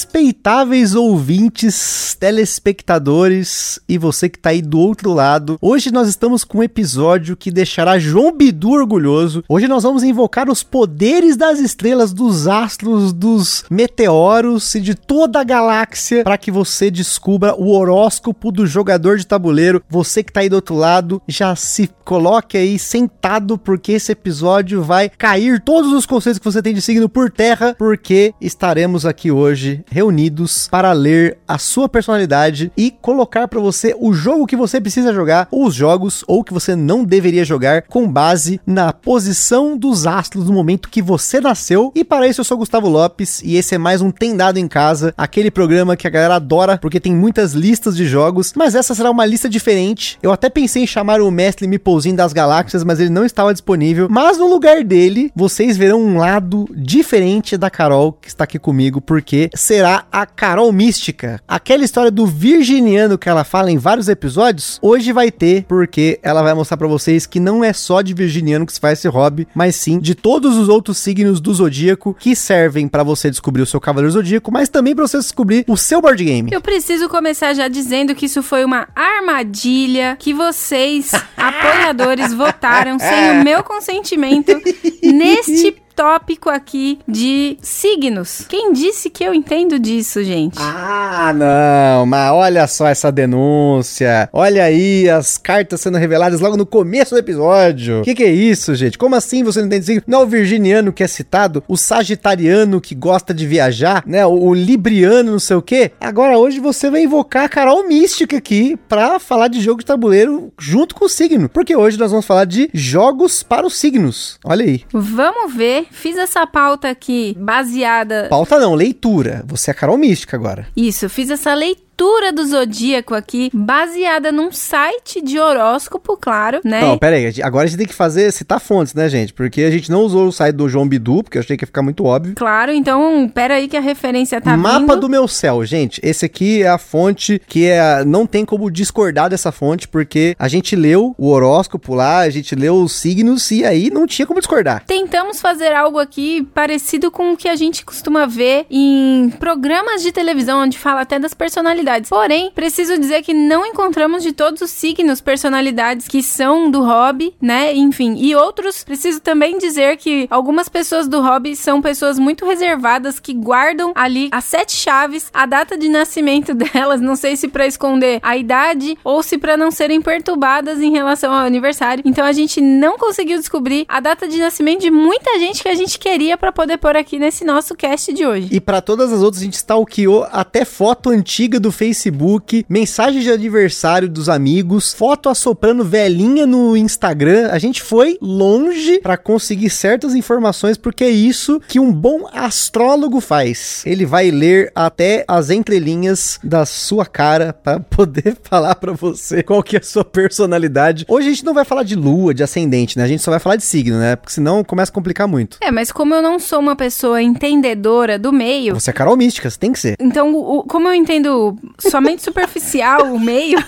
Respeitáveis ouvintes, telespectadores e você que tá aí do outro lado, hoje nós estamos com um episódio que deixará João Bidu orgulhoso. Hoje nós vamos invocar os poderes das estrelas, dos astros, dos meteoros e de toda a galáxia para que você descubra o horóscopo do jogador de tabuleiro. Você que tá aí do outro lado, já se coloque aí sentado porque esse episódio vai cair todos os conceitos que você tem de signo por terra, porque estaremos aqui hoje reunidos para ler a sua personalidade e colocar para você o jogo que você precisa jogar, ou os jogos, ou que você não deveria jogar, com base na posição dos astros no momento que você nasceu. E para isso eu sou Gustavo Lopes e esse é mais um Tem Dado em Casa, aquele programa que a galera adora porque tem muitas listas de jogos, mas essa será uma lista diferente. Eu até pensei em chamar o mestre Mipouzinho das Galáxias, mas ele não estava disponível. Mas no lugar dele, vocês verão um lado diferente da Carol que está aqui comigo, porque será a Carol Mística. Aquela história do virginiano que ela fala em vários episódios, hoje vai ter, porque ela vai mostrar para vocês que não é só de virginiano que se faz esse hobby, mas sim de todos os outros signos do zodíaco que servem para você descobrir o seu cavaleiro zodíaco, mas também para você descobrir o seu board game. Eu preciso começar já dizendo que isso foi uma armadilha que vocês, apoiadores, votaram sem o meu consentimento neste tópico aqui de signos. Quem disse que eu entendo disso, gente? Ah, não, mas olha só essa denúncia. Olha aí as cartas sendo reveladas logo no começo do episódio. O que, que, é isso, gente? Como assim você não entende signo? Não é o virginiano que é citado, o sagitariano que gosta de viajar, né? O, o libriano, não sei o quê. Agora hoje você vai invocar a Carol Mística aqui pra falar de jogo de tabuleiro junto com o signo. Porque hoje nós vamos falar de jogos para os signos. Olha aí. Vamos ver Fiz essa pauta aqui baseada. Pauta não, leitura. Você é Carol Mística agora. Isso, fiz essa leitura leitura do zodíaco aqui, baseada num site de horóscopo, claro, né? Não, pera aí, agora a gente tem que fazer, citar fontes, né, gente? Porque a gente não usou o site do João Bidu, porque eu achei que ia ficar muito óbvio. Claro, então, pera aí que a referência tá Mapa vindo. do meu céu, gente. Esse aqui é a fonte que é, não tem como discordar dessa fonte, porque a gente leu o horóscopo lá, a gente leu os signos e aí não tinha como discordar. Tentamos fazer algo aqui parecido com o que a gente costuma ver em programas de televisão, onde fala até das personalidades personalidades. Porém, preciso dizer que não encontramos de todos os signos personalidades que são do hobby, né? Enfim, e outros, preciso também dizer que algumas pessoas do hobby são pessoas muito reservadas que guardam ali as sete chaves, a data de nascimento delas, não sei se para esconder a idade ou se para não serem perturbadas em relação ao aniversário. Então a gente não conseguiu descobrir a data de nascimento de muita gente que a gente queria para poder pôr aqui nesse nosso cast de hoje. E para todas as outras a gente stalkeou até foto antiga do Facebook, mensagem de aniversário dos amigos, foto assoprando velhinha no Instagram. A gente foi longe para conseguir certas informações, porque é isso que um bom astrólogo faz. Ele vai ler até as entrelinhas da sua cara para poder falar para você qual que é a sua personalidade. Hoje a gente não vai falar de lua, de ascendente, né? A gente só vai falar de signo, né? Porque senão começa a complicar muito. É, mas como eu não sou uma pessoa entendedora do meio. Você é Carol Mística, você tem que ser. Então, o, como eu entendo somente superficial o meio.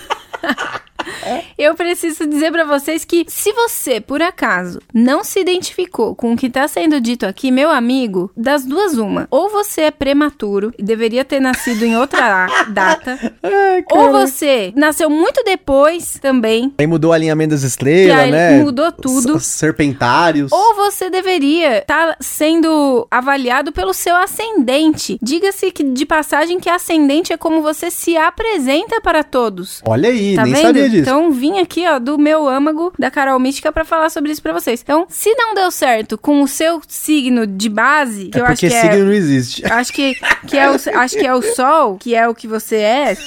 Eu preciso dizer para vocês que se você, por acaso, não se identificou com o que tá sendo dito aqui, meu amigo, das duas uma, ou você é prematuro e deveria ter nascido em outra data, Ai, ou você nasceu muito depois também. Aí mudou o alinhamento das estrelas, né? mudou tudo. Os serpentários. Ou você deveria estar sendo avaliado pelo seu ascendente. Diga-se que de passagem que ascendente é como você se apresenta para todos. Olha aí, Tá nem vendo? sabia disso. Então vim aqui, ó, do meu âmago da Carol Mística pra falar sobre isso pra vocês. Então, se não deu certo com o seu signo de base, que é eu acho que signo é não existe. acho que, que é o, acho que é o sol, que é o que você é.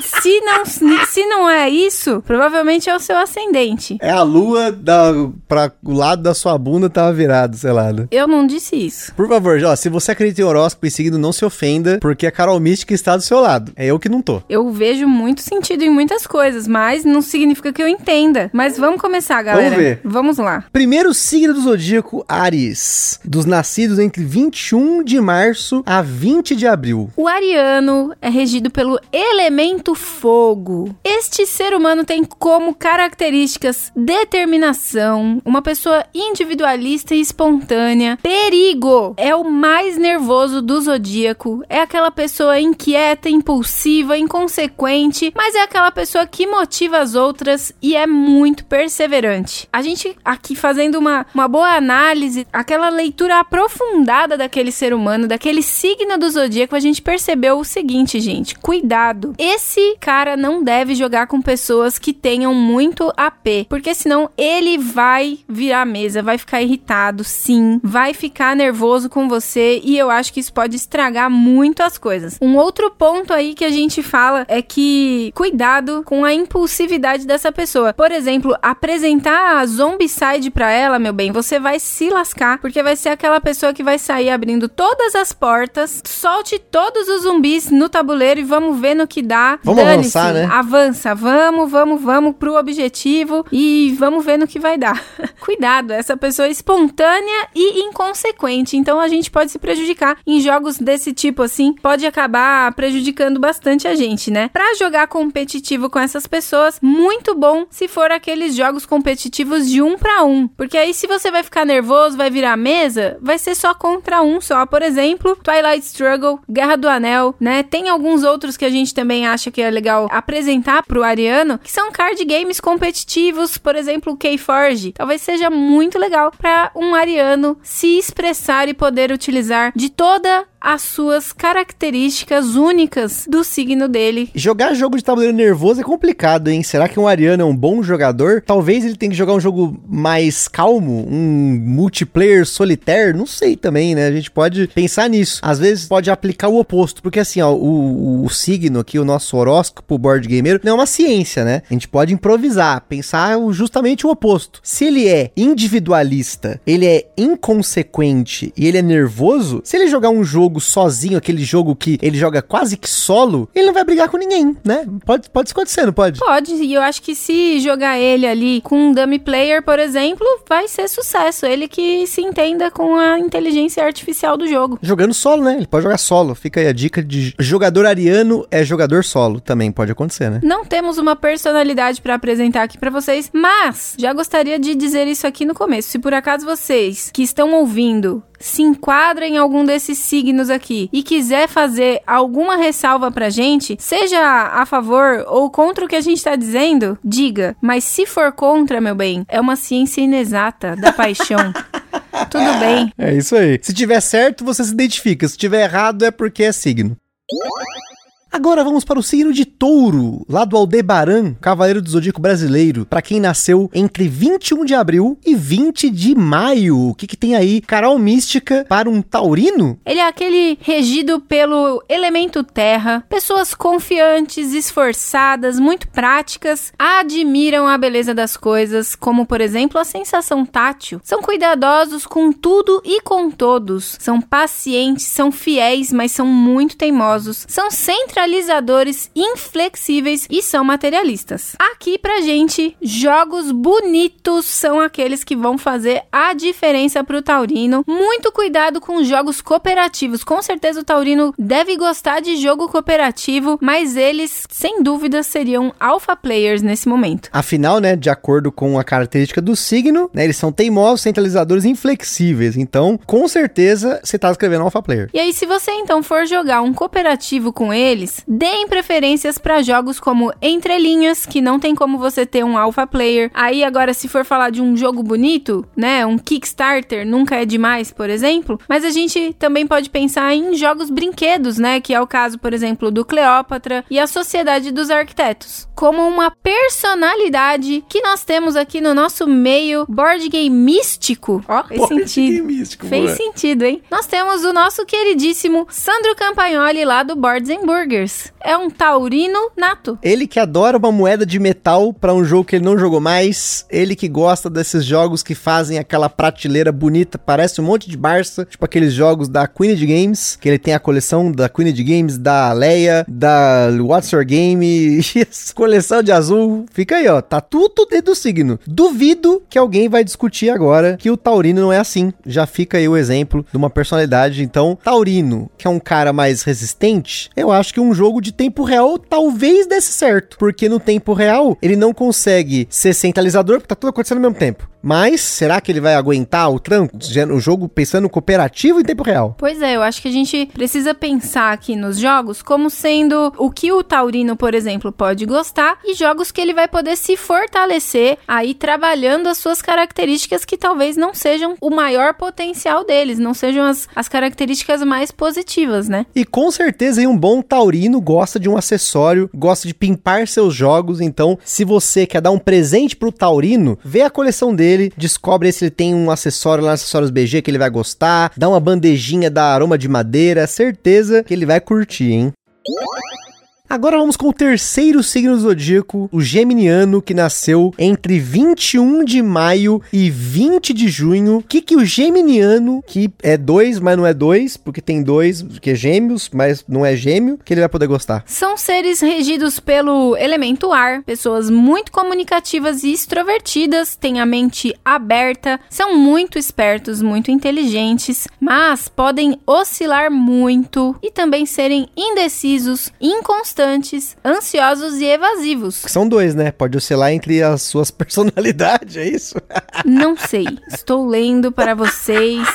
Se não, se não é isso, provavelmente é o seu ascendente. É a lua da, pra o lado da sua bunda tava virado, sei lá. Né? Eu não disse isso. Por favor, ó, se você acredita em horóscopo e signo, não se ofenda, porque a Carol Mística está do seu lado. É eu que não tô. Eu vejo muito sentido em muitas coisas, mas não significa que eu entenda. Mas vamos começar, galera. Vamos ver. Vamos lá. Primeiro signo do zodíaco, Ares. Dos nascidos entre 21 de março a 20 de abril. O ariano é regido pelo elemento fogo. Este ser humano tem como características determinação, uma pessoa individualista e espontânea, perigo, é o mais nervoso do zodíaco, é aquela pessoa inquieta, impulsiva, inconsequente, mas é aquela pessoa que motiva as outras e é muito perseverante. A gente aqui fazendo uma, uma boa análise, aquela leitura aprofundada daquele ser humano, daquele signo do zodíaco, a gente percebeu o seguinte, gente: cuidado. Esse cara não deve jogar com pessoas que tenham muito AP, porque senão ele vai virar a mesa, vai ficar irritado, sim, vai ficar nervoso com você e eu acho que isso pode estragar muito as coisas. Um outro ponto aí que a gente fala é que cuidado com a impulsividade dessa pessoa. Por exemplo, apresentar a zombicide para ela, meu bem, você vai se lascar, porque vai ser aquela pessoa que vai sair abrindo todas as portas, solte todos os zumbis no tabuleiro e vamos ver no que dá. Vamos avançar, né? Avança, vamos, vamos, vamos pro objetivo e vamos ver no que vai dar. Cuidado, essa pessoa é espontânea e inconsequente, então a gente pode se prejudicar em jogos desse tipo assim, pode acabar prejudicando bastante a gente, né? Para jogar competitivo com essas pessoas, muito bom se for aqueles jogos competitivos de um para um, porque aí se você vai ficar nervoso, vai virar mesa, vai ser só contra um só, por exemplo, Twilight Struggle, Guerra do Anel, né? Tem alguns outros que a gente também acha que é legal apresentar pro Ariano, que são card games competitivos, por exemplo, o Keyforge. Talvez seja muito legal para um Ariano se expressar e poder utilizar de toda as suas características únicas do signo dele. Jogar jogo de tabuleiro nervoso é complicado, hein? Será que um Ariano é um bom jogador? Talvez ele tenha que jogar um jogo mais calmo, um multiplayer solitário, não sei também, né? A gente pode pensar nisso. Às vezes pode aplicar o oposto, porque assim, ó, o, o signo aqui, o nosso horóscopo board gamer, não é uma ciência, né? A gente pode improvisar, pensar justamente o oposto. Se ele é individualista, ele é inconsequente e ele é nervoso, se ele jogar um jogo jogo sozinho, aquele jogo que ele joga quase que solo, ele não vai brigar com ninguém, né? Pode, pode acontecer, não pode? Pode, e eu acho que se jogar ele ali com um dummy player, por exemplo, vai ser sucesso. Ele que se entenda com a inteligência artificial do jogo. Jogando solo, né? Ele pode jogar solo. Fica aí a dica de jogador ariano é jogador solo. Também pode acontecer, né? Não temos uma personalidade para apresentar aqui para vocês, mas já gostaria de dizer isso aqui no começo. Se por acaso vocês que estão ouvindo se enquadra em algum desses signos aqui e quiser fazer alguma ressalva pra gente, seja a favor ou contra o que a gente tá dizendo, diga. Mas se for contra, meu bem, é uma ciência inexata da paixão. Tudo bem. É isso aí. Se tiver certo, você se identifica. Se tiver errado, é porque é signo. Agora vamos para o signo de Touro, lá do Aldebaran, Cavaleiro do Zodíaco brasileiro, para quem nasceu entre 21 de abril e 20 de maio. O que, que tem aí? Carol Mística para um taurino? Ele é aquele regido pelo elemento terra, pessoas confiantes, esforçadas, muito práticas, admiram a beleza das coisas, como por exemplo a sensação tátil. São cuidadosos com tudo e com todos. São pacientes, são fiéis, mas são muito teimosos. São centralizados centralizadores inflexíveis e são materialistas. Aqui pra gente, jogos bonitos são aqueles que vão fazer a diferença pro taurino. Muito cuidado com jogos cooperativos. Com certeza o taurino deve gostar de jogo cooperativo, mas eles, sem dúvida, seriam alpha players nesse momento. Afinal, né, de acordo com a característica do signo, né, eles são teimosos, centralizadores inflexíveis. Então, com certeza, você tá escrevendo alpha player. E aí, se você então for jogar um cooperativo com eles, deem preferências para jogos como Entrelinhas, que não tem como você ter um alpha player. Aí agora se for falar de um jogo bonito, né, um Kickstarter nunca é demais, por exemplo, mas a gente também pode pensar em jogos brinquedos, né, que é o caso, por exemplo, do Cleópatra e a Sociedade dos Arquitetos, como uma personalidade que nós temos aqui no nosso meio board game místico. Ó, fez board sentido. Místico, fez sentido, hein? Nós temos o nosso queridíssimo Sandro Campagnoli lá do Boards and Burgers Tigers é um taurino nato. Ele que adora uma moeda de metal para um jogo que ele não jogou mais, ele que gosta desses jogos que fazem aquela prateleira bonita, parece um monte de Barça, tipo aqueles jogos da Queen of Games, que ele tem a coleção da Queen of Games, da Leia, da What's Your Game, coleção de azul. Fica aí, ó, tá tudo dentro do signo. Duvido que alguém vai discutir agora que o taurino não é assim. Já fica aí o exemplo de uma personalidade. Então, taurino, que é um cara mais resistente, eu acho que um jogo de tempo real talvez desse certo, porque no tempo real ele não consegue ser centralizador, porque tá tudo acontecendo ao mesmo tempo. Mas será que ele vai aguentar o tranco? O jogo pensando cooperativo em tempo real? Pois é, eu acho que a gente precisa pensar aqui nos jogos como sendo o que o Taurino, por exemplo, pode gostar e jogos que ele vai poder se fortalecer aí trabalhando as suas características que talvez não sejam o maior potencial deles, não sejam as, as características mais positivas, né? E com certeza um bom Taurino gosta de um acessório, gosta de pimpar seus jogos, então se você quer dar um presente pro Taurino, vê a coleção dele dele, descobre se ele tem um acessório lá, acessórios BG que ele vai gostar, dá uma bandejinha da aroma de madeira, certeza que ele vai curtir, hein? Agora vamos com o terceiro signo do zodíaco, o geminiano, que nasceu entre 21 de maio e 20 de junho. O que, que o geminiano, que é dois, mas não é dois, porque tem dois, que é gêmeos, mas não é gêmeo, que ele vai poder gostar? São seres regidos pelo elemento ar, pessoas muito comunicativas e extrovertidas, têm a mente aberta, são muito espertos, muito inteligentes, mas podem oscilar muito e também serem indecisos, inconstantes inconstantes, ansiosos e evasivos. São dois, né? Pode oscilar entre as suas personalidades, é isso? Não sei. Estou lendo para vocês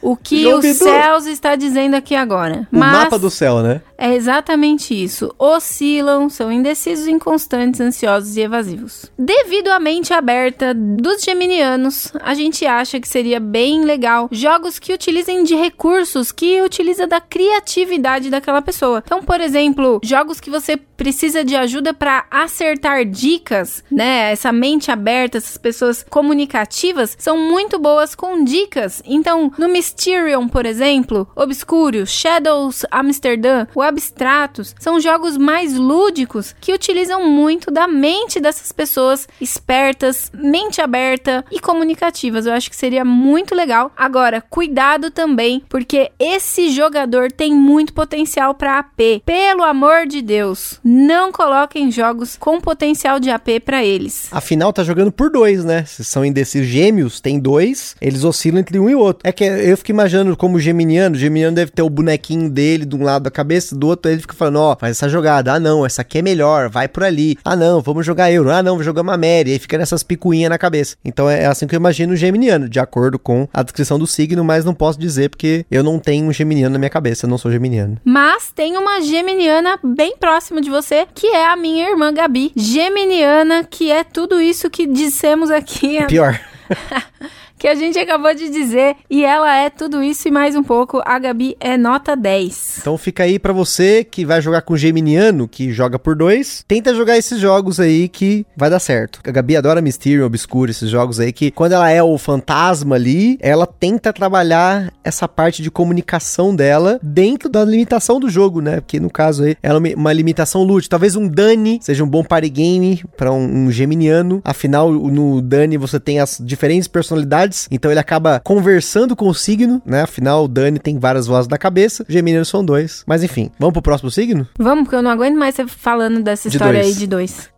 o que o céus está dizendo aqui agora. O Mas mapa do céu, né? É exatamente isso. Oscilam, são indecisos, inconstantes, ansiosos e evasivos. Devido à mente aberta dos geminianos, a gente acha que seria bem legal jogos que utilizem de recursos que utiliza da criatividade daquela pessoa. Então, por exemplo, jogos que você precisa de ajuda para acertar dicas, né? Essa mente aberta, essas pessoas comunicativas são muito boas com dicas. Então, no Mysterium, por exemplo, Obscuro, Shadows Amsterdam, o Abstratos, são jogos mais lúdicos que utilizam muito da mente dessas pessoas espertas, mente aberta e comunicativas. Eu acho que seria muito legal. Agora, cuidado também, porque esse jogador tem muito potencial para AP. Pelo amor de Deus, não coloquem jogos com potencial de AP para eles. Afinal, tá jogando por dois, né? Se são indecisos gêmeos, tem dois, eles oscilam entre um e outro. É que eu fico imaginando como geminiano, o geminiano deve ter o bonequinho dele de um lado da cabeça, do outro ele fica falando, ó, oh, faz essa jogada, ah não, essa aqui é melhor, vai por ali, ah não, vamos jogar euro, ah não, jogar uma Mary, aí fica nessas picuinhas na cabeça. Então é assim que eu imagino o geminiano, de acordo com a descrição do signo, mas não posso dizer porque eu não tenho um geminiano na minha cabeça, eu não sou geminiano. Mas tem uma geminiana bem próxima de você, que é a minha irmã Gabi, geminiana, que é tudo isso que dissemos aqui. Pior. que a gente acabou de dizer. E ela é tudo isso e mais um pouco. A Gabi é nota 10. Então fica aí para você que vai jogar com Geminiano, que joga por dois. Tenta jogar esses jogos aí que vai dar certo. A Gabi adora Mysterium, Obscuro, esses jogos aí que quando ela é o fantasma ali, ela tenta trabalhar essa parte de comunicação dela dentro da limitação do jogo, né? Porque no caso aí, ela é uma limitação lúdica. Talvez um Dani seja um bom party game para um, um Geminiano. Afinal, no Dani você tem as diferentes personalidades então ele acaba conversando com o signo, né? Afinal, o Dani tem várias vozes na cabeça, Geminiano são dois. Mas enfim, vamos pro próximo signo? Vamos, porque eu não aguento mais você falando dessa de história dois. aí de dois.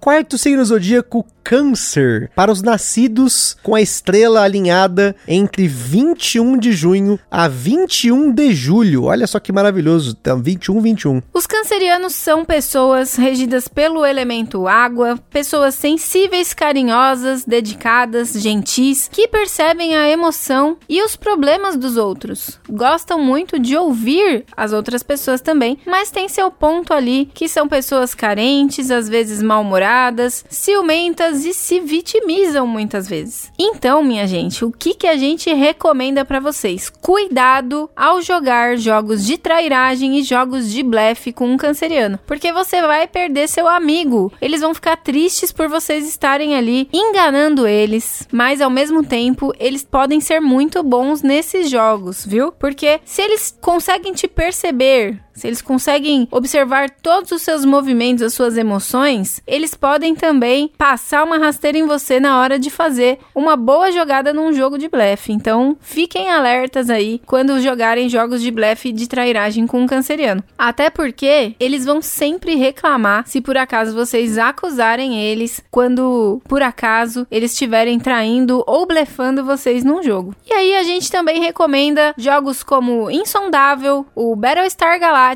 Quarto signo zodíaco, Câncer, para os nascidos com a estrela alinhada entre 21 de junho a 21 de julho. Olha só que maravilhoso, então 21 21. Os cancerianos são pessoas regidas pelo elemento água, pessoas sensíveis, carinhosas, dedicadas, gentis, que percebem a emoção e os problemas dos outros. Gostam muito de ouvir as outras pessoas também, mas tem seu ponto ali que são pessoas carentes, às vezes mal-humoradas, ciumentas e se vitimizam muitas vezes. Então, minha gente, o que, que a gente recomenda para vocês? Cuidado ao jogar jogos de trairagem e jogos de blefe com um canceriano, porque você vai perder seu amigo. Eles vão ficar tristes por vocês estarem ali enganando eles, mas ao mesmo tempo eles podem ser muito bons nesses jogos, viu? Porque se eles conseguem te perceber se eles conseguem observar todos os seus movimentos, as suas emoções, eles podem também passar uma rasteira em você na hora de fazer uma boa jogada num jogo de blefe. Então, fiquem alertas aí quando jogarem jogos de blefe de trairagem com um canceriano. Até porque eles vão sempre reclamar se por acaso vocês acusarem eles quando por acaso eles estiverem traindo ou blefando vocês num jogo. E aí a gente também recomenda jogos como Insondável, o Battlestar Galactica,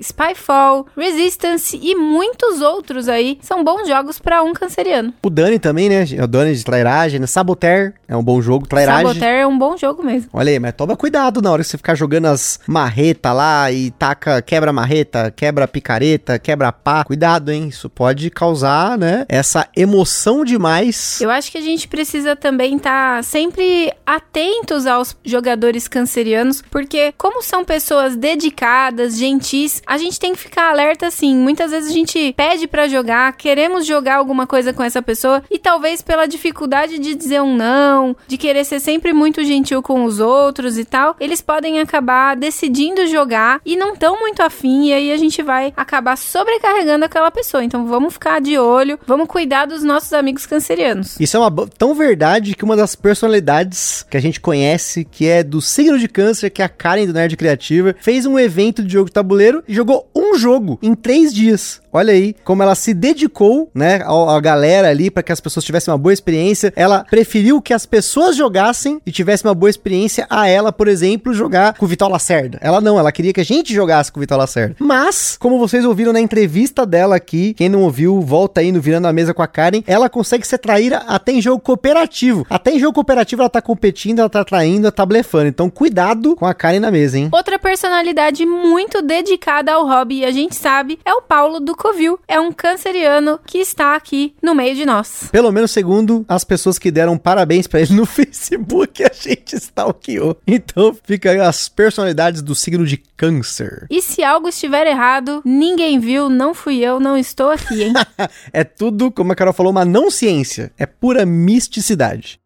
Spyfall, Resistance e muitos outros aí. São bons jogos para um canceriano. O Dani também, né? O Dani de trairagem, né? Saboteur é um bom jogo, trairagem. Saboteur é um bom jogo mesmo. Olha aí, mas toma cuidado na hora que você ficar jogando as marretas lá e taca, quebra marreta, quebra picareta, quebra pá. Cuidado, hein? Isso pode causar, né? Essa emoção demais. Eu acho que a gente precisa também estar tá sempre atentos aos jogadores cancerianos, porque como são pessoas dedicadas, gentis, a gente tem que ficar alerta assim. Muitas vezes a gente pede para jogar, queremos jogar alguma coisa com essa pessoa e talvez pela dificuldade de dizer um não, de querer ser sempre muito gentil com os outros e tal, eles podem acabar decidindo jogar e não tão muito afim e aí a gente vai acabar sobrecarregando aquela pessoa. Então vamos ficar de olho, vamos cuidar dos nossos amigos cancerianos. Isso é uma tão verdade que uma das personalidades que a gente conhece, que é do signo de câncer, que é a Karen do Nerd Criativa, fez um evento de jogo de tabuleiro e jogou um jogo em três dias. Olha aí como ela se dedicou, né, a, a galera ali para que as pessoas tivessem uma boa experiência. Ela preferiu que as pessoas jogassem e tivessem uma boa experiência a ela, por exemplo, jogar com o Vital Lacerda. Ela não, ela queria que a gente jogasse com o Vital Lacerda. Mas, como vocês ouviram na entrevista dela aqui, quem não ouviu, volta aí no Virando a Mesa com a Karen, ela consegue ser traíra até em jogo cooperativo. Até em jogo cooperativo ela tá competindo, ela tá traindo, ela tá blefando. Então, cuidado com a Karen na mesa, hein? Outra personalidade muito dedicada ao hobby, a gente sabe, é o Paulo do Covil. É um canceriano que está aqui no meio de nós. Pelo menos segundo as pessoas que deram parabéns para ele no Facebook, a gente stalkeou. Então, fica aí as personalidades do signo de câncer. E se algo estiver errado, ninguém viu, não fui eu, não estou aqui, hein? é tudo, como a Carol falou, uma não ciência. É pura misticidade.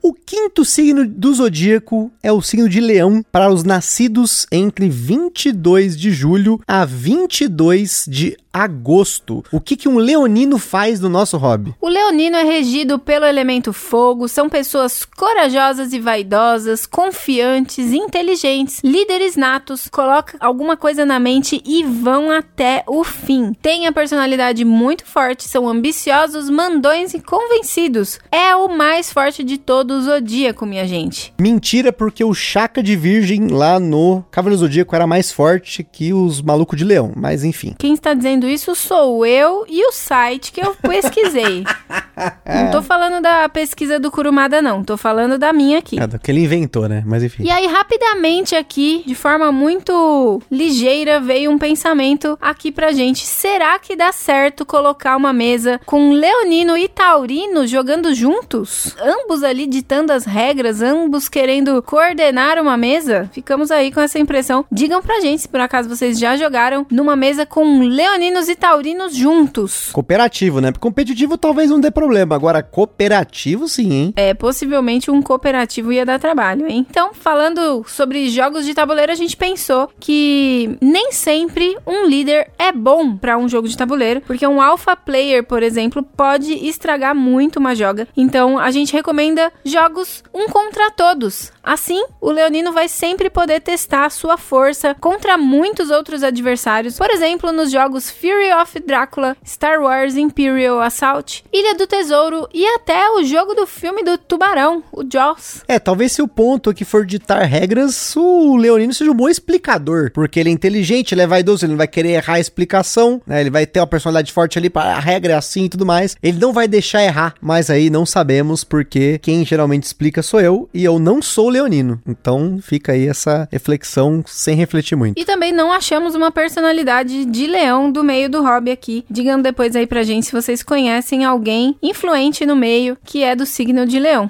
O quinto signo do zodíaco é o signo de Leão para os nascidos entre 22 de julho a 22 de agosto. O que, que um leonino faz no nosso hobby? O leonino é regido pelo elemento fogo, são pessoas corajosas e vaidosas, confiantes, inteligentes, líderes natos, colocam alguma coisa na mente e vão até o fim. Tem a personalidade muito forte, são ambiciosos, mandões e convencidos. É o mais forte de todo o zodíaco, minha gente. Mentira, porque o Chaka de Virgem lá no Cavaleiro Zodíaco era mais forte que os malucos de leão, mas enfim. Quem está dizendo isso sou eu e o site que eu pesquisei. não tô falando da pesquisa do Curumada, não. Tô falando da minha aqui. É, do que ele inventou, né? Mas enfim. E aí, rapidamente aqui, de forma muito ligeira, veio um pensamento aqui pra gente. Será que dá certo colocar uma mesa com Leonino e Taurino jogando juntos? Ambos ali ditando as regras, ambos querendo coordenar uma mesa? Ficamos aí com essa impressão. Digam pra gente se por acaso vocês já jogaram numa mesa com leoninos e taurinos juntos. Cooperativo, né? Competitivo talvez não dê problema. Agora, cooperativo sim, hein? É, possivelmente um cooperativo ia dar trabalho, hein? Então, falando sobre jogos de tabuleiro, a gente pensou que nem sempre um líder é bom para um jogo de tabuleiro, porque um alpha player, por exemplo, pode estragar muito uma joga. Então, a gente recomenda jogos um contra todos. Assim, o leonino vai sempre poder testar sua força contra muitos outros adversários. Por exemplo, nos jogos Fury of Drácula, Star Wars Imperial Assault, Ilha do Tesouro e até o jogo do filme do Tubarão, o Jaws. É, talvez se o ponto aqui for ditar regras, o Leonino seja um bom explicador, porque ele é inteligente, ele é vaidoso, ele não vai querer errar a explicação, né? Ele vai ter uma personalidade forte ali a regra é assim e tudo mais. Ele não vai deixar errar, mas aí não sabemos porque quem geralmente explica sou eu e eu não sou leonino. Então fica aí essa reflexão sem refletir muito. E também não achamos uma personalidade de leão do meio do hobby aqui. Digam depois aí pra gente se vocês conhecem alguém influente no meio que é do signo de leão.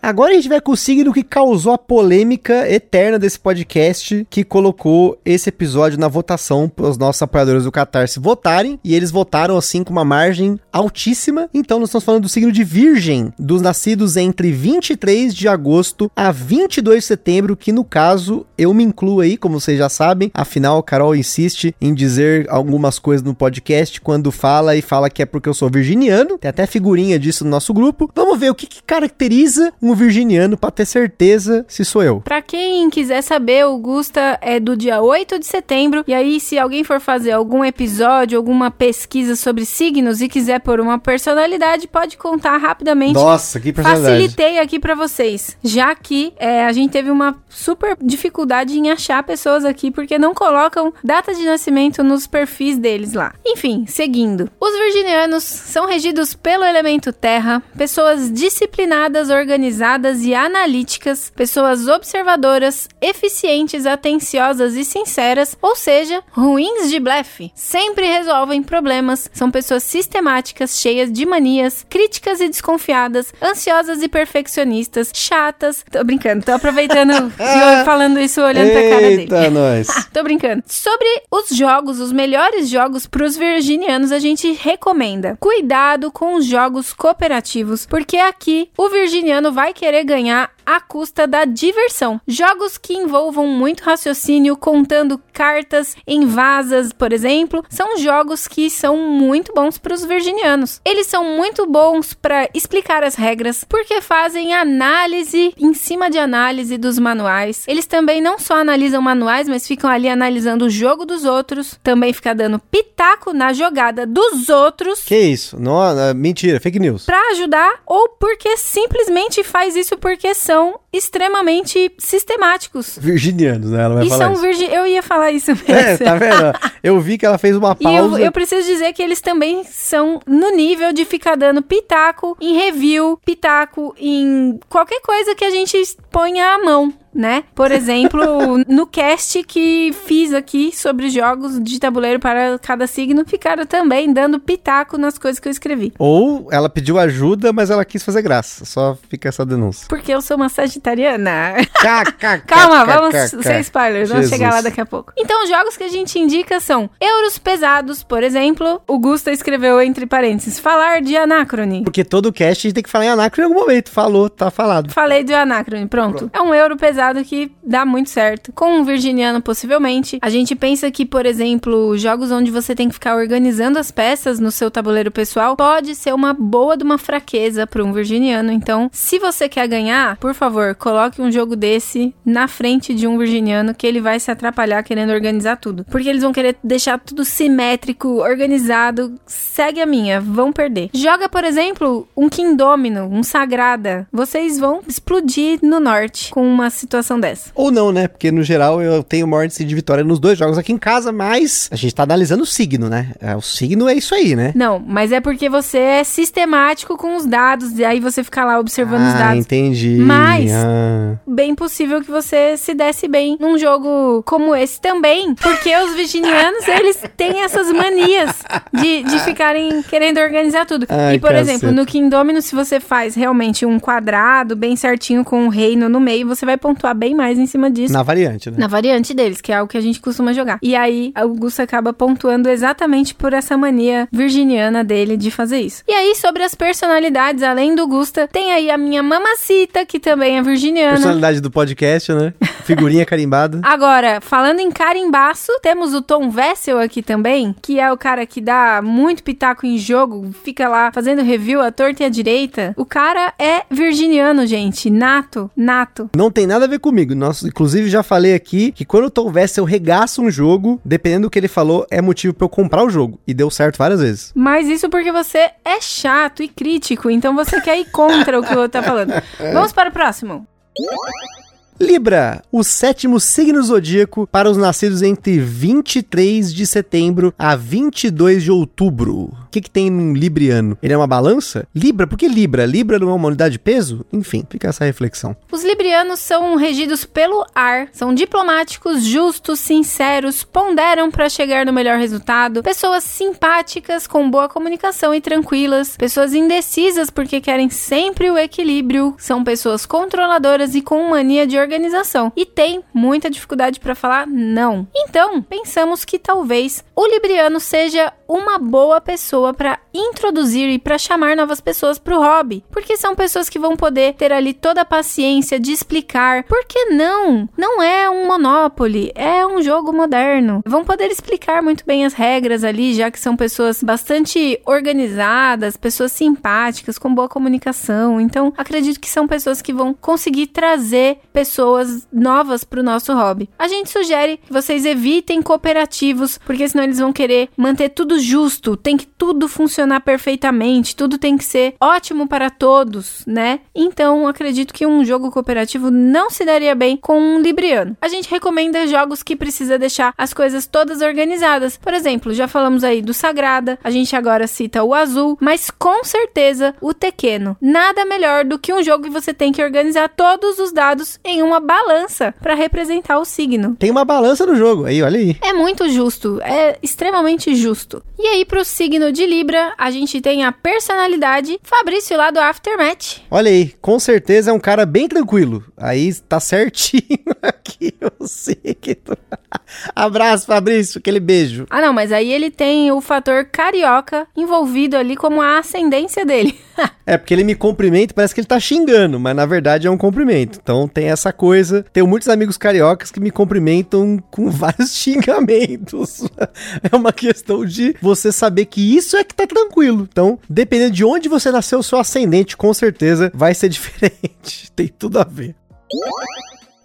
Agora a gente vai com o signo que causou a polêmica eterna desse podcast, que colocou esse episódio na votação para os nossos apoiadores do Catarse votarem, e eles votaram assim com uma margem altíssima. Então nós estamos falando do signo de Virgem, dos nascidos entre 23 de agosto a 22 de setembro, que no caso eu me incluo aí, como vocês já sabem. Afinal, Carol insiste em dizer algumas coisas no podcast quando fala e fala que é porque eu sou virginiano. Tem até figurinha disso no nosso grupo. Vamos ver o que, que caracteriza virginiano para ter certeza se sou eu. Pra quem quiser saber, o Gusta é do dia 8 de setembro. E aí, se alguém for fazer algum episódio, alguma pesquisa sobre signos e quiser pôr uma personalidade, pode contar rapidamente. Nossa, que personalidade. Facilitei aqui pra vocês. Já que é, a gente teve uma super dificuldade em achar pessoas aqui porque não colocam data de nascimento nos perfis deles lá. Enfim, seguindo. Os virginianos são regidos pelo elemento terra, pessoas disciplinadas, organizadas e analíticas, pessoas observadoras, eficientes, atenciosas e sinceras, ou seja, ruins de blefe. Sempre resolvem problemas, são pessoas sistemáticas, cheias de manias, críticas e desconfiadas, ansiosas e perfeccionistas, chatas. Tô brincando, tô aproveitando e falando isso olhando pra cara dele. Eita, nós. Tô brincando. Sobre os jogos, os melhores jogos pros virginianos, a gente recomenda. Cuidado com os jogos cooperativos, porque aqui o virginiano vai querer ganhar à custa da diversão. Jogos que envolvam muito raciocínio, contando cartas em vasas, por exemplo, são jogos que são muito bons para os virginianos. Eles são muito bons para explicar as regras, porque fazem análise em cima de análise dos manuais. Eles também não só analisam manuais, mas ficam ali analisando o jogo dos outros, também fica dando pitaco na jogada dos outros. Que isso? Não, é mentira, fake news. Pra ajudar ou porque simplesmente faz isso porque são então, extremamente sistemáticos. Virginianos, né? Ela vai e falar são isso. virgin... Eu ia falar isso mesmo. É, tá vendo? Eu vi que ela fez uma E eu, pausa. eu preciso dizer que eles também são no nível de ficar dando pitaco em review, pitaco em qualquer coisa que a gente ponha à mão. Né? Por exemplo, no cast que fiz aqui sobre jogos de tabuleiro para cada signo, ficaram também dando pitaco nas coisas que eu escrevi. Ou ela pediu ajuda, mas ela quis fazer graça. Só fica essa denúncia. Porque eu sou uma sagitariana. KKK. Calma, vamos sem spoilers, vamos chegar lá daqui a pouco. Então, os jogos que a gente indica são euros pesados, por exemplo. O Gusta escreveu entre parênteses, falar de Anacrone. Porque todo cast a gente tem que falar em anacro em algum momento. Falou, tá falado. Falei de Anacrone, pronto. É um euro pesado que dá muito certo. Com um virginiano, possivelmente. A gente pensa que, por exemplo, jogos onde você tem que ficar organizando as peças no seu tabuleiro pessoal pode ser uma boa de uma fraqueza para um virginiano. Então, se você quer ganhar, por favor, coloque um jogo desse na frente de um virginiano que ele vai se atrapalhar querendo organizar tudo. Porque eles vão querer deixar tudo simétrico, organizado. Segue a minha, vão perder. Joga, por exemplo, um Kingdomino, um Sagrada. Vocês vão explodir no norte com uma situação dessa. Ou não, né? Porque no geral eu tenho maior índice de vitória nos dois jogos aqui em casa, mas a gente tá analisando o signo, né? É, O signo é isso aí, né? Não, mas é porque você é sistemático com os dados, e aí você fica lá observando os ah, dados. entendi. Mas- Ah. Bem possível que você se desse bem num jogo como esse também. Porque os virginianos, eles têm essas manias de, de ficarem querendo organizar tudo. Ai, e, por caceta. exemplo, no Kingdomino, se você faz realmente um quadrado bem certinho com um reino no meio, você vai pontuar bem mais em cima disso. Na variante, né? Na variante deles, que é o que a gente costuma jogar. E aí, o Augusto acaba pontuando exatamente por essa mania virginiana dele de fazer isso. E aí, sobre as personalidades, além do Gusta, tem aí a minha mamacita, que também é virginiana. Personalidade do podcast, né? Figurinha carimbada. Agora, falando em carimbaço, temos o Tom Vessel aqui também, que é o cara que dá muito pitaco em jogo, fica lá fazendo review à torta e à direita. O cara é virginiano, gente. Nato, nato. Não tem nada a ver comigo. Nossa, inclusive já falei aqui que quando eu tô eu regaço um jogo, dependendo do que ele falou, é motivo pra eu comprar o jogo. E deu certo várias vezes. Mas isso porque você é chato e crítico, então você quer ir contra o que o outro tá falando. Vamos para o próximo. Libra, o sétimo signo zodíaco para os nascidos entre 23 de setembro a 22 de outubro. O que, que tem num libriano? Ele é uma balança? Libra? Por que Libra? Libra não é uma unidade de peso? Enfim, fica essa reflexão. Os librianos são regidos pelo ar, são diplomáticos, justos, sinceros, ponderam para chegar no melhor resultado, pessoas simpáticas, com boa comunicação e tranquilas, pessoas indecisas porque querem sempre o equilíbrio, são pessoas controladoras e com mania de organização e tem muita dificuldade para falar não. Então, pensamos que talvez o libriano seja uma boa pessoa para introduzir e para chamar novas pessoas para o hobby, porque são pessoas que vão poder ter ali toda a paciência de explicar por que não. Não é um Monopoly, é um jogo moderno. Vão poder explicar muito bem as regras ali, já que são pessoas bastante organizadas, pessoas simpáticas, com boa comunicação. Então, acredito que são pessoas que vão conseguir trazer pessoas novas para o nosso hobby. A gente sugere que vocês evitem cooperativos, porque senão eles vão querer manter tudo justo, tem que tudo funcionar perfeitamente, tudo tem que ser ótimo para todos, né? Então, acredito que um jogo cooperativo não se daria bem com um libriano. A gente recomenda jogos que precisa deixar as coisas todas organizadas. Por exemplo, já falamos aí do Sagrada, a gente agora cita o Azul, mas com certeza o Tequeno. Nada melhor do que um jogo que você tem que organizar todos os dados em uma balança para representar o signo. Tem uma balança no jogo, aí, olha aí. É muito justo, é extremamente justo. E aí, pro signo de Libra, a gente tem a personalidade Fabrício lá do Aftermath. Olha aí, com certeza é um cara bem tranquilo. Aí tá certinho aqui o signo. Abraço, Fabrício, aquele beijo. Ah, não, mas aí ele tem o fator carioca envolvido ali como a ascendência dele. é, porque ele me cumprimenta, parece que ele tá xingando, mas na verdade é um cumprimento. Então tem essa coisa. Tenho muitos amigos cariocas que me cumprimentam com vários xingamentos. é uma questão de você saber que isso é que tá tranquilo. Então, dependendo de onde você nasceu, seu ascendente com certeza vai ser diferente. tem tudo a ver.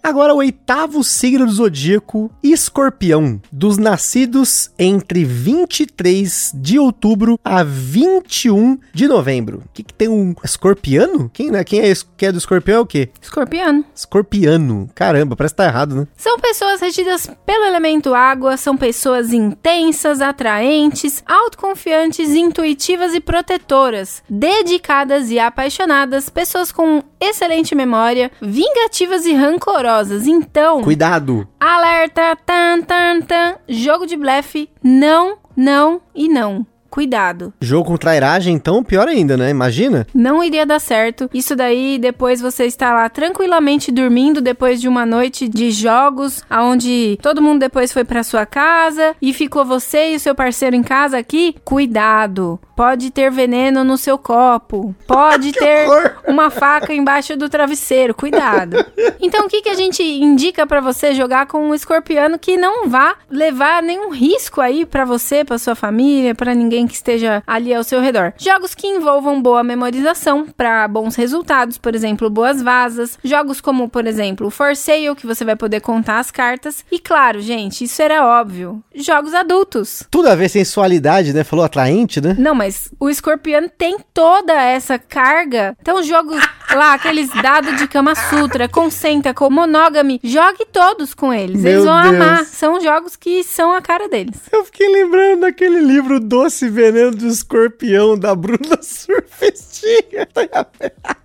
Agora, o oitavo signo do zodíaco, Escorpião, dos nascidos entre 23 de outubro a 21 de novembro. O que, que tem um escorpiano? Quem, né? Quem, é, quem é do escorpião é o quê? Escorpiano. Escorpiano. Caramba, parece que tá errado, né? São pessoas regidas pelo elemento água, são pessoas intensas, atraentes, autoconfiantes, intuitivas e protetoras, dedicadas e apaixonadas, pessoas com excelente memória, vingativas e rancorosas. Então, cuidado. Alerta, tan tan tan, jogo de blefe, não, não e não. Cuidado. Jogo com trairagem, então, pior ainda, né? Imagina. Não iria dar certo. Isso daí, depois você está lá tranquilamente dormindo depois de uma noite de jogos, aonde todo mundo depois foi para sua casa e ficou você e o seu parceiro em casa aqui. Cuidado. Pode ter veneno no seu copo. Pode ter horror. uma faca embaixo do travesseiro. Cuidado. Então, o que, que a gente indica para você jogar com um escorpiano que não vá levar nenhum risco aí para você, para sua família, para ninguém que esteja ali ao seu redor. Jogos que envolvam boa memorização para bons resultados, por exemplo, boas vasas. Jogos como, por exemplo, o For Sale, que você vai poder contar as cartas. E claro, gente, isso era óbvio. Jogos adultos. Tudo a ver sensualidade, né? Falou atraente, né? Não, mas o escorpião tem toda essa carga. Então, jogos lá, aqueles dados de Kama Sutra, Consenta, com Monogamy, jogue todos com eles. Meu eles vão Deus. amar. São jogos que são a cara deles. Eu fiquei lembrando daquele livro Doce Veneno do Escorpião da Bruna Surfistinha.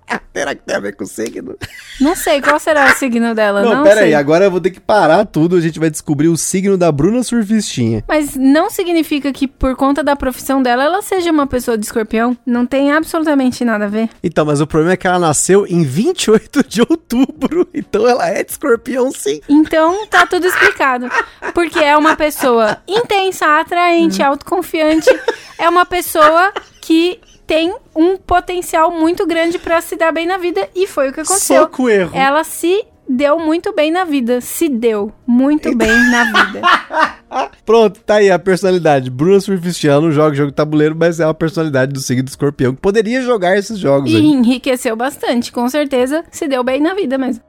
Será que tem a ver com o signo? Não sei, qual será o signo dela? Não, não pera sei. aí, agora eu vou ter que parar tudo, a gente vai descobrir o signo da Bruna Surfistinha. Mas não significa que por conta da profissão dela, ela seja uma pessoa de escorpião. Não tem absolutamente nada a ver. Então, mas o problema é que ela nasceu em 28 de outubro, então ela é de escorpião sim. Então, tá tudo explicado. Porque é uma pessoa intensa, atraente, hum. autoconfiante, é uma pessoa que tem um potencial muito grande para se dar bem na vida e foi o que aconteceu. Soco erro. Ela se deu muito bem na vida, se deu muito bem na vida. Pronto, tá aí a personalidade. Bruna Surfistiano joga jogo de tabuleiro, mas é uma personalidade do signo do escorpião que poderia jogar esses jogos. E aí. enriqueceu bastante, com certeza se deu bem na vida mesmo.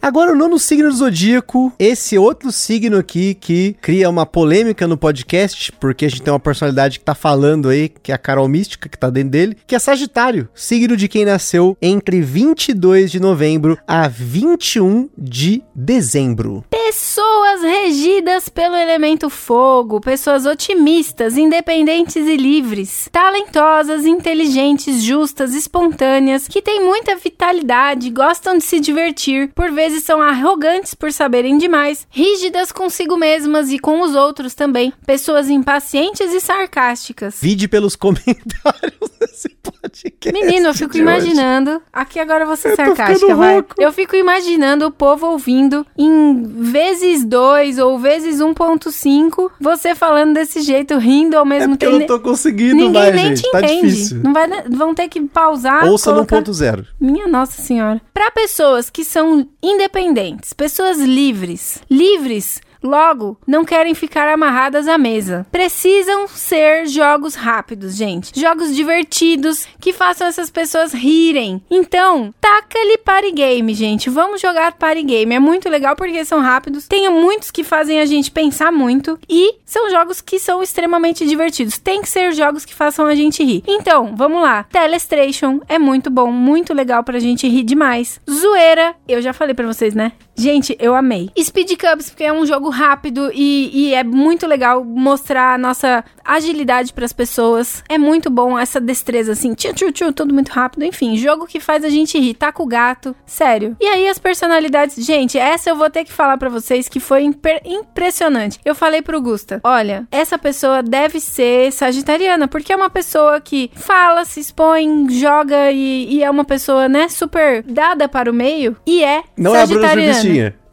Agora, o nono signo do zodíaco, esse outro signo aqui que cria uma polêmica no podcast, porque a gente tem uma personalidade que tá falando aí, que é a Carol Mística, que tá dentro dele, que é Sagitário, signo de quem nasceu entre 22 de novembro a 21 de dezembro. Pessoas regidas pelo elemento fogo, pessoas otimistas, independentes e livres, talentosas, inteligentes, justas, espontâneas, que têm muita vitalidade, gostam de se divertir, por vezes são arrogantes por saberem demais, rígidas consigo mesmas e com os outros também, pessoas impacientes e sarcásticas. Vide pelos comentários desse podcast. Menino, eu fico de hoje. imaginando. Aqui agora eu ser Eu sarcástica, vai. Eu fico imaginando o povo ouvindo em vezes 2 ou vezes 1.5, você falando desse jeito, rindo ao É mesmo eu tempo. não tô conseguindo Ninguém mais, nem gente. te Tá entende. difícil. Não vai, vão ter que pausar. Ouça no colocar- ponto zero. Minha Nossa Senhora. Para pessoas que são independentes, pessoas livres, livres, logo não querem ficar amarradas à mesa. Precisam ser jogos rápidos, gente. Jogos divertidos que façam essas pessoas rirem. Então, taca-lhe party game, gente. Vamos jogar party game. É muito legal porque são rápidos. Tem muitos que fazem a gente pensar muito e são jogos que são extremamente divertidos. Tem que ser jogos que façam a gente rir. Então, vamos lá. Telestration é muito bom, muito legal pra gente rir demais. Zoeira, eu já falei pra vocês, né? Gente, eu amei. Speed Cubs, porque é um jogo rápido e, e é muito legal mostrar a nossa agilidade pras pessoas. É muito bom essa destreza, assim, tchu, tchu, tchu, tudo muito rápido. Enfim, jogo que faz a gente rir. Tá com o gato, sério. E aí as personalidades, gente, essa eu vou ter que falar pra vocês que foi impressionante. Eu falei pro Gusta, olha, essa pessoa deve ser sagitariana, porque é uma pessoa que fala, se expõe, joga e, e é uma pessoa, né, super dada para o meio e é Não é a Bruna sagitariana.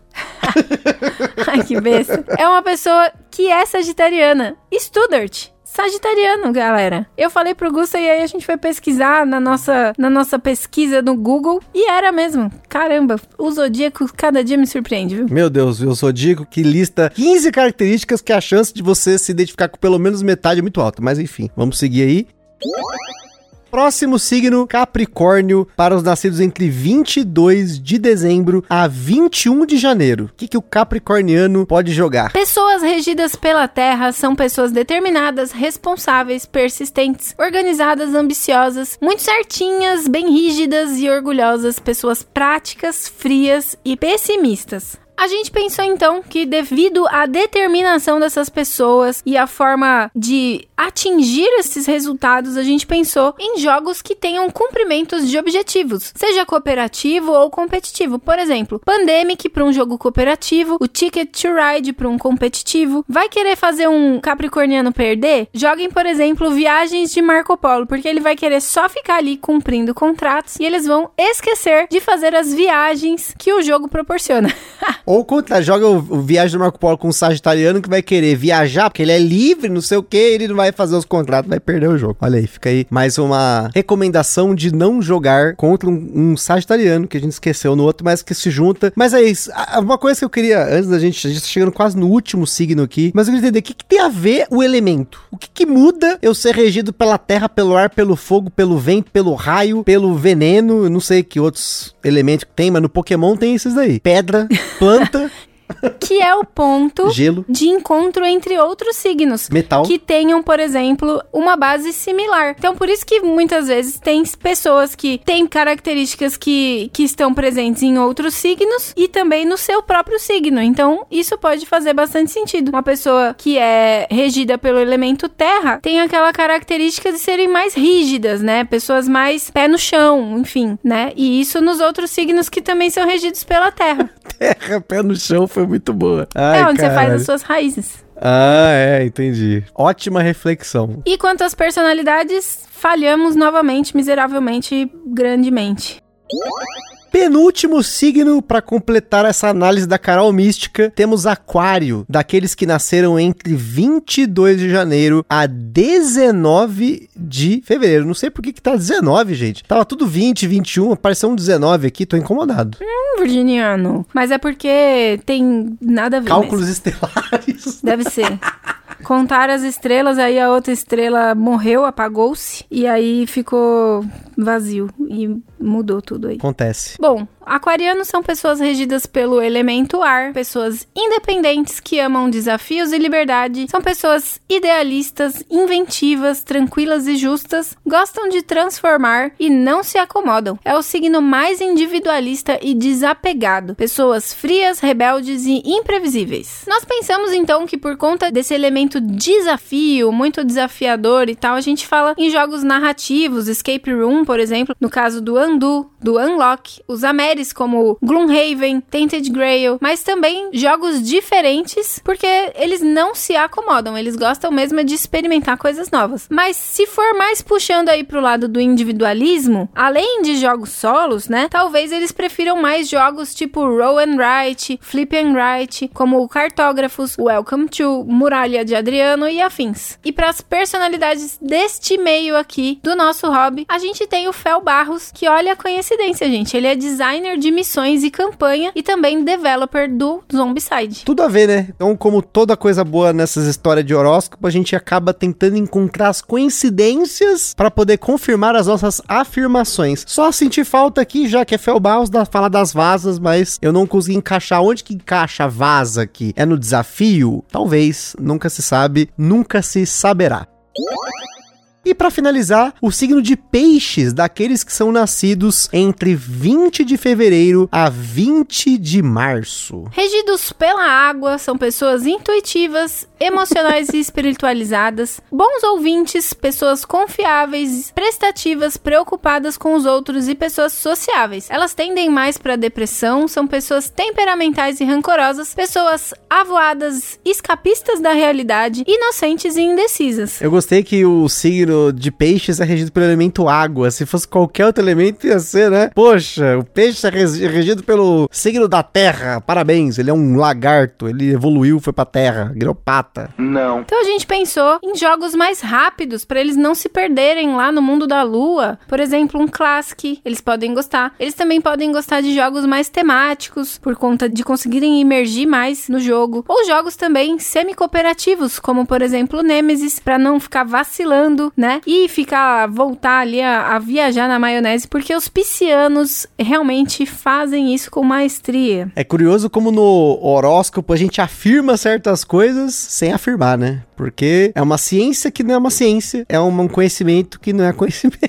Ai, que besta. É uma pessoa que é sagitariana. Studart. Sagitariano, galera. Eu falei pro Gusta e aí a gente foi pesquisar na nossa, na nossa pesquisa no Google e era mesmo. Caramba, o zodíaco cada dia me surpreende, viu? Meu Deus, o Zodíaco que lista 15 características que a chance de você se identificar com pelo menos metade é muito alta. Mas enfim, vamos seguir aí. Próximo signo, Capricórnio, para os nascidos entre 22 de dezembro a 21 de janeiro. O que, que o capricorniano pode jogar? Pessoas regidas pela Terra são pessoas determinadas, responsáveis, persistentes, organizadas, ambiciosas, muito certinhas, bem rígidas e orgulhosas, pessoas práticas, frias e pessimistas. A gente pensou então que, devido à determinação dessas pessoas e a forma de atingir esses resultados, a gente pensou em jogos que tenham cumprimentos de objetivos, seja cooperativo ou competitivo. Por exemplo, Pandemic para um jogo cooperativo, o Ticket to Ride para um competitivo. Vai querer fazer um Capricorniano perder? Joguem, por exemplo, Viagens de Marco Polo, porque ele vai querer só ficar ali cumprindo contratos e eles vão esquecer de fazer as viagens que o jogo proporciona. Ou contra, joga o, o Viagem do Marco Polo com um sagitariano que vai querer viajar, porque ele é livre, não sei o que, ele não vai fazer os contratos, vai perder o jogo. Olha aí, fica aí mais uma recomendação de não jogar contra um, um sagitariano, que a gente esqueceu no outro, mas que se junta. Mas é isso, a- uma coisa que eu queria, antes da gente, a gente tá chegando quase no último signo aqui, mas eu queria entender, o que, que tem a ver o elemento? O que, que muda eu ser regido pela terra, pelo ar, pelo fogo, pelo vento, pelo raio, pelo veneno, eu não sei que outros elementos que tem, mas no Pokémon tem esses daí. Pedra, planta, planta. que é o ponto gelo, de encontro entre outros signos. metal. que tenham, por exemplo, uma base similar. Então, por isso que muitas vezes tem pessoas que têm características que, que estão presentes em outros signos e também no seu próprio signo. Então, isso pode fazer bastante sentido. Uma pessoa que é regida pelo elemento terra tem aquela característica de serem mais rígidas, né? Pessoas mais pé no chão, enfim, né? E isso nos outros signos que também são regidos pela terra. terra, pé no chão, foi muito boa. Ai, é onde você faz caralho. as suas raízes. Ah, é, entendi. Ótima reflexão. E quanto às personalidades, falhamos novamente, miseravelmente, grandemente. Penúltimo signo para completar essa análise da Carol Mística, temos Aquário, daqueles que nasceram entre 22 de janeiro a 19 de fevereiro. Não sei por que que tá 19, gente. Tava tudo 20, 21, apareceu um 19 aqui, tô incomodado. Hum, virginiano. Mas é porque tem nada a ver. Cálculos estelares. mesmo. Deve ser. Contar as estrelas, aí a outra estrela morreu, apagou-se. E aí ficou vazio e mudou tudo aí. Acontece. Bom, aquarianos são pessoas regidas pelo elemento ar, pessoas independentes que amam desafios e liberdade, são pessoas idealistas, inventivas, tranquilas e justas, gostam de transformar e não se acomodam. É o signo mais individualista e desapegado, pessoas frias, rebeldes e imprevisíveis. Nós pensamos então que por conta desse elemento desafio, muito desafiador e tal, a gente fala em jogos narrativos, escape room, por exemplo, no caso do Undo, do Unlock, os Ameris como Gloomhaven, Tainted Grail, mas também jogos diferentes, porque eles não se acomodam, eles gostam mesmo de experimentar coisas novas. Mas se for mais puxando aí pro lado do individualismo, além de jogos solos, né, talvez eles prefiram mais jogos tipo Roll and Write, Flip and Write, como Cartógrafos, Welcome to, Muralha de Adriano e afins. E para as personalidades deste meio aqui do nosso hobby, a gente tem o Fel Barros, que olha a coincidência, gente. Ele é designer de missões e campanha e também developer do Zombicide. Tudo a ver, né? Então, como toda coisa boa nessas histórias de horóscopo, a gente acaba tentando encontrar as coincidências para poder confirmar as nossas afirmações. Só senti falta aqui, já que é Fel Barros, da fala das vasas, mas eu não consegui encaixar. Onde que encaixa a vaza aqui? É no desafio? Talvez, nunca se sabe, nunca se saberá. E para finalizar, o signo de peixes, daqueles que são nascidos entre 20 de fevereiro a 20 de março. Regidos pela água, são pessoas intuitivas, emocionais e espiritualizadas, bons ouvintes, pessoas confiáveis, prestativas, preocupadas com os outros e pessoas sociáveis. Elas tendem mais para depressão, são pessoas temperamentais e rancorosas, pessoas avoadas, escapistas da realidade, inocentes e indecisas. Eu gostei que o signo de peixes é regido pelo elemento água. Se fosse qualquer outro elemento, ia ser, né? Poxa, o peixe é regido pelo signo da terra. Parabéns, ele é um lagarto. Ele evoluiu, foi pra terra, virou pata. Não. Então a gente pensou em jogos mais rápidos para eles não se perderem lá no mundo da lua. Por exemplo, um Classic, eles podem gostar. Eles também podem gostar de jogos mais temáticos, por conta de conseguirem emergir mais no jogo. Ou jogos também semi-cooperativos, como por exemplo o Nemesis, para não ficar vacilando, né? E ficar, voltar ali a, a viajar na maionese, porque os piscianos realmente fazem isso com maestria. É curioso como no horóscopo a gente afirma certas coisas sem afirmar, né? Porque é uma ciência que não é uma ciência, é um conhecimento que não é conhecimento.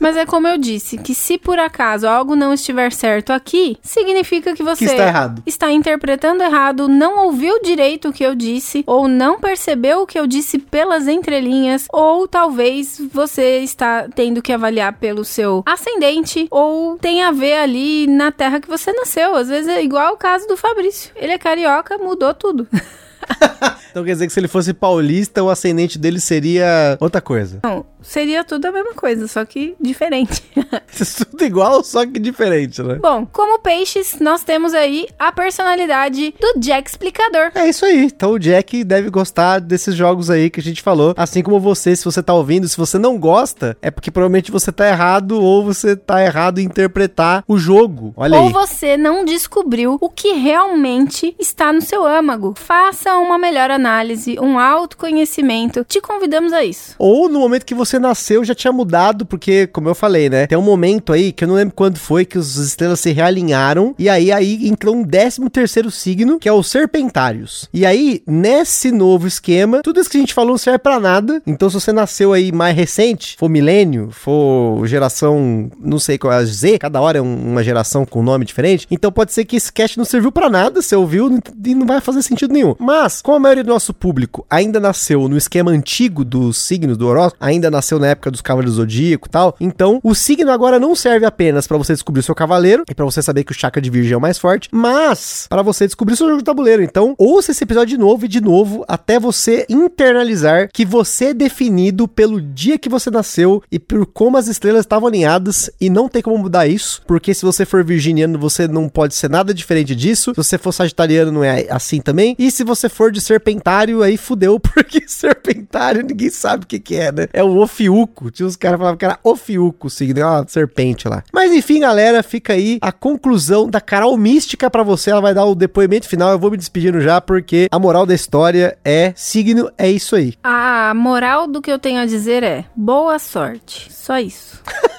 Mas é como eu disse, que se por acaso algo não estiver certo aqui, significa que você Que está errado. está interpretando errado, não ouviu direito o que eu disse, ou não percebeu o que eu disse pelas entrelinhas, ou talvez você está tendo que avaliar pelo seu ascendente, ou tem a ver ali na terra que você nasceu. Às vezes é igual o caso do Fabrício. Ele é carioca, mudou tudo. Então quer dizer que se ele fosse paulista, o ascendente dele seria outra coisa. Não, seria tudo a mesma coisa, só que diferente. Tudo igual, só que diferente, né? Bom, como peixes, nós temos aí a personalidade do Jack Explicador. É isso aí. Então o Jack deve gostar desses jogos aí que a gente falou. Assim como você, se você tá ouvindo, se você não gosta, é porque provavelmente você tá errado ou você tá errado em interpretar o jogo. Olha Ou aí. você não descobriu o que realmente está no seu âmago. Faça uma melhor análise, um autoconhecimento. Te convidamos a isso. Ou no momento que você nasceu já tinha mudado, porque, como eu falei, né? Tem um momento aí que eu não lembro quando foi que os estrelas se realinharam. E aí, aí entrou um 13 terceiro signo, que é os Serpentários. E aí, nesse novo esquema, tudo isso que a gente falou não serve pra nada. Então, se você nasceu aí mais recente, for milênio, for geração, não sei qual é a Z, cada hora é um- uma geração com nome diferente. Então, pode ser que esse cast não serviu pra nada, você ouviu e não vai fazer sentido nenhum. Mas, como a maioria do nosso público ainda nasceu no esquema antigo dos signos do horóscopo, ainda nasceu na época dos cavaleiros do zodíaco e tal, então o signo agora não serve apenas pra você descobrir o seu cavaleiro e pra você saber que o chakra de virgem é o mais forte, mas pra você descobrir o seu jogo de tabuleiro. Então, ouça esse episódio de novo e de novo até você internalizar que você é definido pelo dia que você nasceu e por como as estrelas estavam alinhadas e não tem como mudar isso, porque se você for virginiano, você não pode ser nada diferente disso. Se você for sagitariano, não é assim também. E se você for de serpentário, aí fudeu, porque serpentário ninguém sabe o que, que é, né? É o ofiuco. Tinha uns caras falavam que era ofiuco, o signo, é uma serpente lá. Mas enfim, galera, fica aí a conclusão da Carol Mística pra você. Ela vai dar o depoimento final. Eu vou me despedindo já, porque a moral da história é signo, é isso aí. A moral do que eu tenho a dizer é boa sorte. Só isso.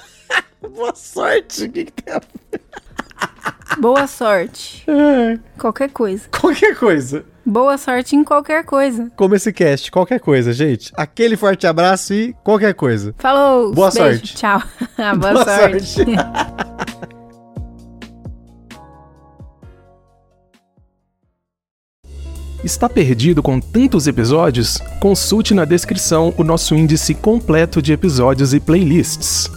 Boa sorte. O que, que tem a ver? Boa sorte. É, Qualquer coisa. Qualquer coisa. Boa sorte em qualquer coisa. Como esse cast, qualquer coisa, gente. Aquele forte abraço e qualquer coisa. Falou. Boa beijo, sorte. Tchau. Boa, sorte. Está perdido com tantos episódios? Consulte na descrição o nosso índice completo de episódios e playlists.